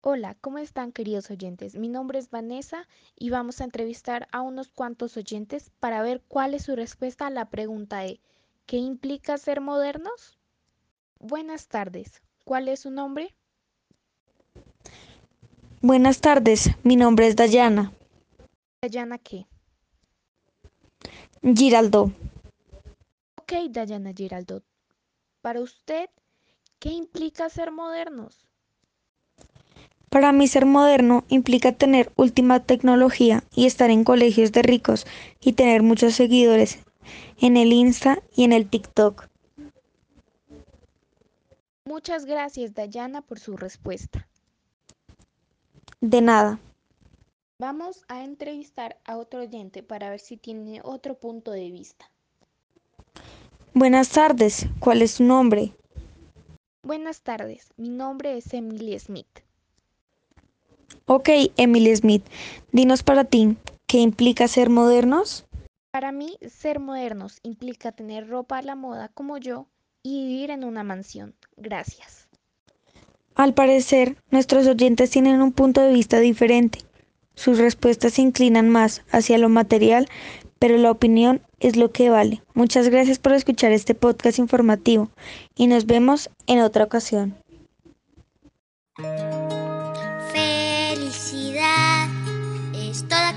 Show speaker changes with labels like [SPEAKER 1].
[SPEAKER 1] Hola, ¿cómo están queridos oyentes? Mi nombre es Vanessa y vamos a entrevistar a unos cuantos oyentes para ver cuál es su respuesta a la pregunta de ¿qué implica ser modernos? Buenas tardes, ¿cuál es su nombre?
[SPEAKER 2] Buenas tardes, mi nombre es Dayana.
[SPEAKER 1] Dayana qué?
[SPEAKER 2] Giraldo.
[SPEAKER 1] Ok, Dayana Giraldo. Para usted, ¿qué implica ser modernos?
[SPEAKER 2] Para mí ser moderno implica tener última tecnología y estar en colegios de ricos y tener muchos seguidores en el Insta y en el TikTok.
[SPEAKER 1] Muchas gracias Dayana por su respuesta.
[SPEAKER 2] De nada.
[SPEAKER 1] Vamos a entrevistar a otro oyente para ver si tiene otro punto de vista.
[SPEAKER 2] Buenas tardes, ¿cuál es su nombre?
[SPEAKER 1] Buenas tardes, mi nombre es Emily Smith.
[SPEAKER 2] Ok, Emily Smith, dinos para ti, ¿qué implica ser modernos?
[SPEAKER 1] Para mí, ser modernos implica tener ropa a la moda como yo y vivir en una mansión. Gracias.
[SPEAKER 2] Al parecer, nuestros oyentes tienen un punto de vista diferente. Sus respuestas se inclinan más hacia lo material, pero la opinión es lo que vale. Muchas gracias por escuchar este podcast informativo y nos vemos en otra ocasión.